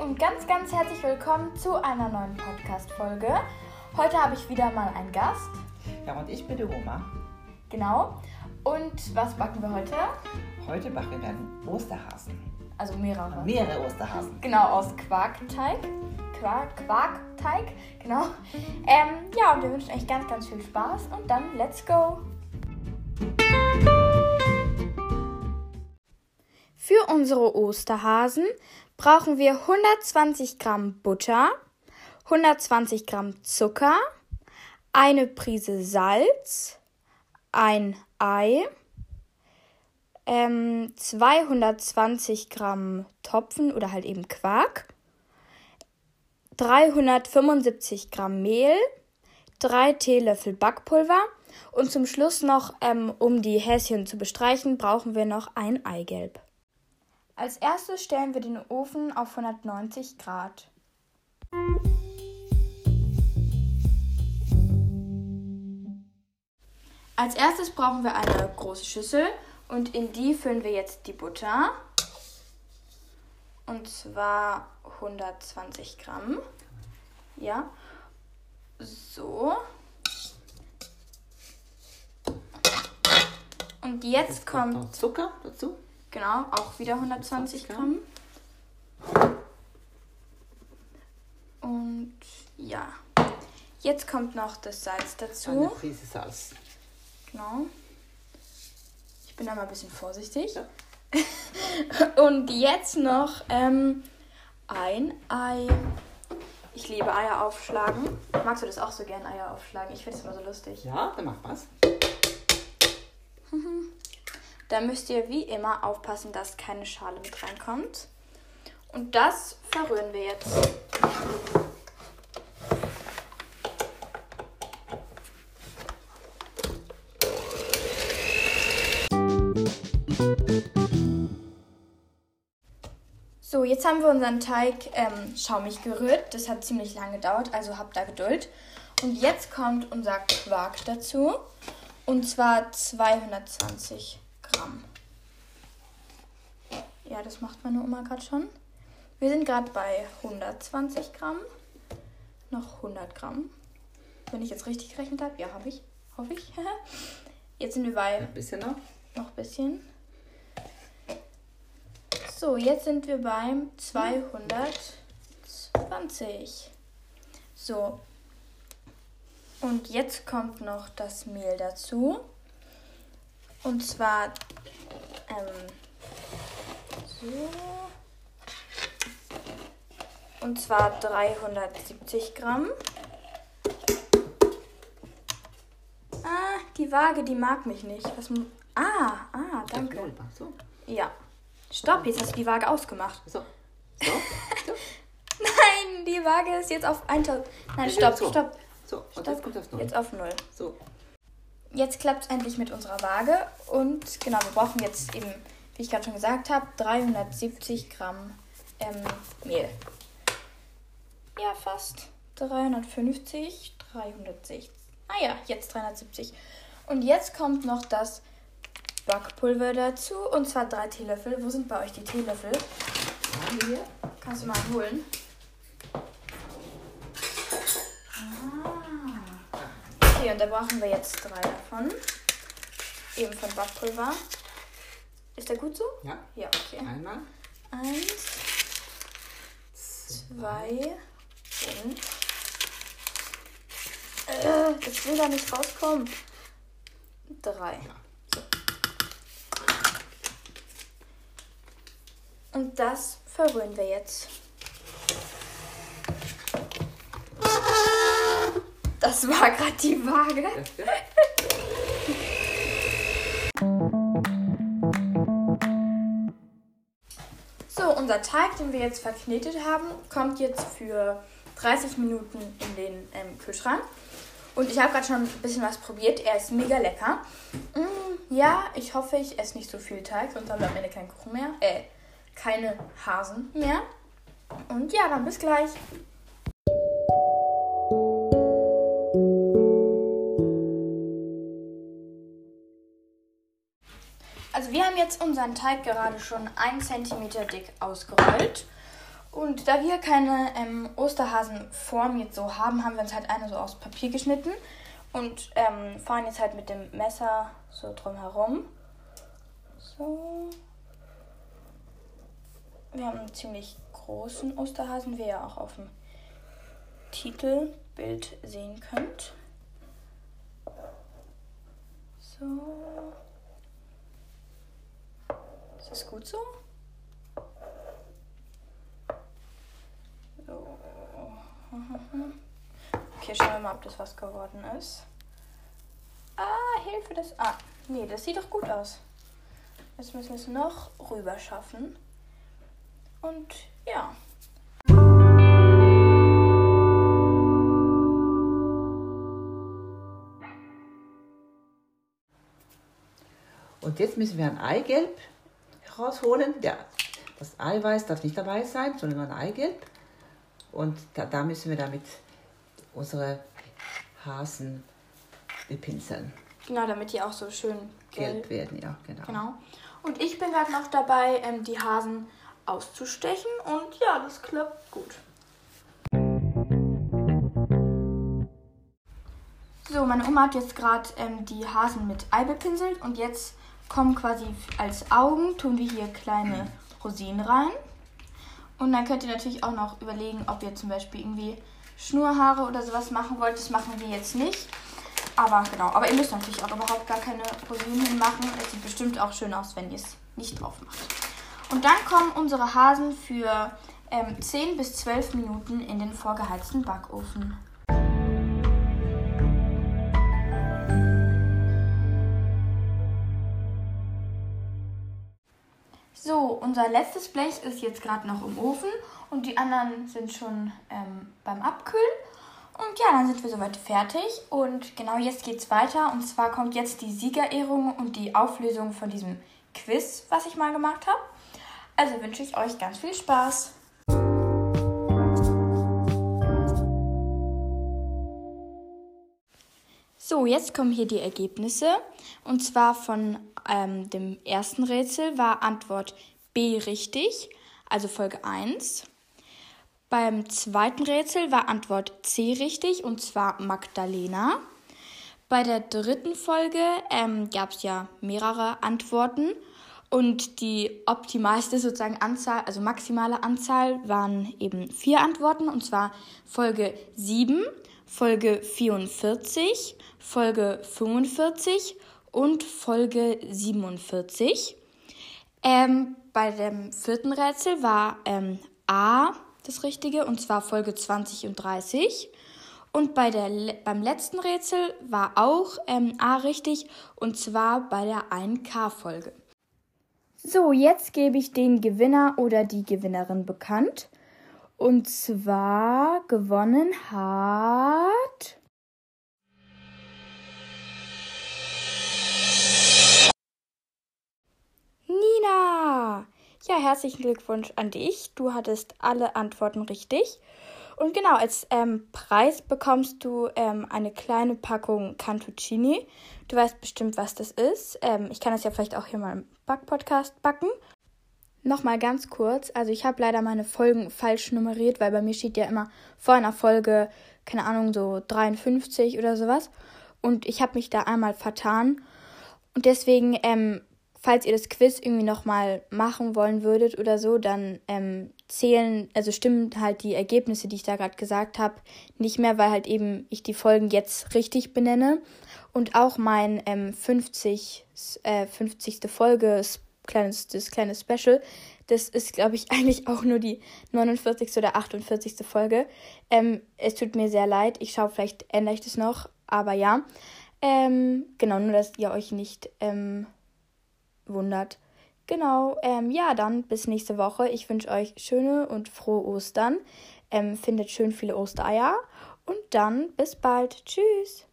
und ganz, ganz herzlich willkommen zu einer neuen Podcast-Folge. Heute habe ich wieder mal einen Gast. Ja, und ich bin die Oma. Genau. Und was backen wir heute? Heute backen wir dann Osterhasen. Also mehrere. Mehrere Osterhasen. Genau, aus Quarkteig. Quark, Quarkteig, genau. Ähm, ja, und wir wünschen euch ganz, ganz viel Spaß und dann let's go! Für unsere Osterhasen brauchen wir 120 Gramm Butter, 120 Gramm Zucker, eine Prise Salz, ein Ei, ähm, 220 Gramm Topfen oder halt eben Quark, 375 Gramm Mehl, 3 Teelöffel Backpulver und zum Schluss noch, ähm, um die Häschen zu bestreichen, brauchen wir noch ein Eigelb. Als erstes stellen wir den Ofen auf 190 Grad. Als erstes brauchen wir eine große Schüssel und in die füllen wir jetzt die Butter. Und zwar 120 Gramm. Ja. So. Und jetzt, kommt Zucker dazu. Genau, auch wieder 120 120 Gramm. Und ja, jetzt kommt noch das Salz Eine dazu. Prise Salz. Genau. Ich bin da mal ein bisschen vorsichtig. Ja. Und jetzt noch ähm, ein Ei. Ich liebe Eier aufschlagen. Magst du das auch so gern, Eier aufschlagen? Ich finde es immer so lustig. Ja, dann macht was. Da müsst ihr wie immer aufpassen, dass keine Schale mit reinkommt. Und das verrühren wir jetzt. So, jetzt haben wir unseren Teig ähm, schaumig gerührt. Das hat ziemlich lange gedauert, also habt da Geduld. Und jetzt kommt unser Quark dazu. Und zwar 220 Gramm. Ja, das macht meine Oma gerade schon. Wir sind gerade bei 120 Gramm. Noch 100 Gramm. Wenn ich jetzt richtig gerechnet habe. Ja, habe ich. Hoffe ich. Jetzt sind wir bei Ein bisschen noch. noch ein bisschen. So, jetzt sind wir beim 220. So. Und jetzt kommt noch das Mehl dazu. Und zwar so. Und zwar 370 Gramm. Ah, die Waage, die mag mich nicht. Was, ah, ah, danke. Ja, So. Ja. Stopp, jetzt hast du die Waage ausgemacht. So. So. so. Nein, die Waage ist jetzt auf 1000. Nein, stopp, stopp. So, und Stopp. jetzt kommt das noch. Jetzt auf 0. So. Jetzt klappt es endlich mit unserer Waage. Und genau, wir brauchen jetzt eben, wie ich gerade schon gesagt habe, 370 Gramm ähm, Mehl. Ja, fast. 350, 360. Ah ja, jetzt 370. Und jetzt kommt noch das Backpulver dazu. Und zwar drei Teelöffel. Wo sind bei euch die Teelöffel? Hier. Kannst du mal holen. Okay, und da brauchen wir jetzt drei davon. Eben von Backpulver. Ist der gut so? Ja. Ja, okay. Einmal. Eins, zwei und. Äh, das will da nicht rauskommen. Drei. Ja. Und das verrühren wir jetzt. Das war gerade die Waage. So, unser Teig, den wir jetzt verknetet haben, kommt jetzt für 30 Minuten in den ähm, Kühlschrank. Und ich habe gerade schon ein bisschen was probiert. Er ist mega lecker. Mm, ja, ich hoffe, ich esse nicht so viel Teig, sonst haben wir am Ende keinen Kuchen mehr. Äh, keine Hasen mehr. Und ja, dann bis gleich. Jetzt unseren Teig gerade schon 1 cm dick ausgerollt. Und da wir keine ähm, Osterhasenform jetzt so haben, haben wir uns halt eine so aus Papier geschnitten und ähm, fahren jetzt halt mit dem Messer so drumherum. So. Wir haben einen ziemlich großen Osterhasen, wie ihr auch auf dem Titelbild sehen könnt. So. Ist das gut so? Okay, schauen wir mal, ob das was geworden ist. Ah, Hilfe, das. Ah, nee, das sieht doch gut aus. Jetzt müssen wir es noch rüber schaffen. Und ja. Und jetzt müssen wir ein Eigelb herausholen. Der, das Eiweiß darf nicht dabei sein, sondern nur ein Eigelb. Und da, da müssen wir damit unsere Hasen bepinseln. Genau, damit die auch so schön Gelb werden, ja, genau. Genau. Und ich bin gerade noch dabei, ähm, die Hasen auszustechen. Und ja, das klappt gut. So, meine Oma hat jetzt gerade ähm, die Hasen mit Ei bepinselt und jetzt kommen quasi als Augen, tun wir hier kleine Rosinen rein. Und dann könnt ihr natürlich auch noch überlegen, ob ihr zum Beispiel irgendwie Schnurhaare oder sowas machen wollt. Das machen wir jetzt nicht. Aber genau, aber ihr müsst natürlich auch überhaupt gar keine Rosinen machen. Es sieht bestimmt auch schön aus, wenn ihr es nicht drauf macht. Und dann kommen unsere Hasen für ähm, 10 bis 12 Minuten in den vorgeheizten Backofen. Unser letztes Blech ist jetzt gerade noch im Ofen und die anderen sind schon ähm, beim Abkühlen. Und ja, dann sind wir soweit fertig. Und genau jetzt geht's weiter. Und zwar kommt jetzt die Siegerehrung und die Auflösung von diesem Quiz, was ich mal gemacht habe. Also wünsche ich euch ganz viel Spaß. So, jetzt kommen hier die Ergebnisse. Und zwar von ähm, dem ersten Rätsel war Antwort B richtig, also Folge 1. Beim zweiten Rätsel war Antwort C richtig, und zwar Magdalena. Bei der dritten Folge ähm, gab es ja mehrere Antworten und die optimalste sozusagen Anzahl, also maximale Anzahl, waren eben vier Antworten, und zwar Folge 7, Folge 44, Folge 45 und Folge 47. Ähm, bei dem vierten Rätsel war ähm, A das Richtige, und zwar Folge 20 und 30. Und bei der, beim letzten Rätsel war auch ähm, A richtig, und zwar bei der 1K-Folge. So, jetzt gebe ich den Gewinner oder die Gewinnerin bekannt. Und zwar gewonnen hat. Ja, herzlichen Glückwunsch an dich. Du hattest alle Antworten richtig. Und genau, als ähm, Preis bekommst du ähm, eine kleine Packung Cantuccini. Du weißt bestimmt, was das ist. Ähm, ich kann das ja vielleicht auch hier mal im Backpodcast backen. Nochmal ganz kurz, also ich habe leider meine Folgen falsch nummeriert, weil bei mir steht ja immer vor einer Folge, keine Ahnung, so 53 oder sowas. Und ich habe mich da einmal vertan. Und deswegen ähm, falls ihr das Quiz irgendwie nochmal machen wollen würdet oder so, dann ähm, zählen, also stimmen halt die Ergebnisse, die ich da gerade gesagt habe, nicht mehr, weil halt eben ich die Folgen jetzt richtig benenne. Und auch mein ähm, 50, äh, 50. Folge, kleines, das kleine Special, das ist, glaube ich, eigentlich auch nur die 49. oder 48. Folge. Ähm, es tut mir sehr leid, ich schaue, vielleicht ändere ich das noch, aber ja. Ähm, genau, nur dass ihr euch nicht ähm, wundert. Genau, ähm, ja, dann bis nächste Woche. Ich wünsche euch schöne und frohe Ostern. Ähm, findet schön viele Ostereier. Und dann bis bald. Tschüss.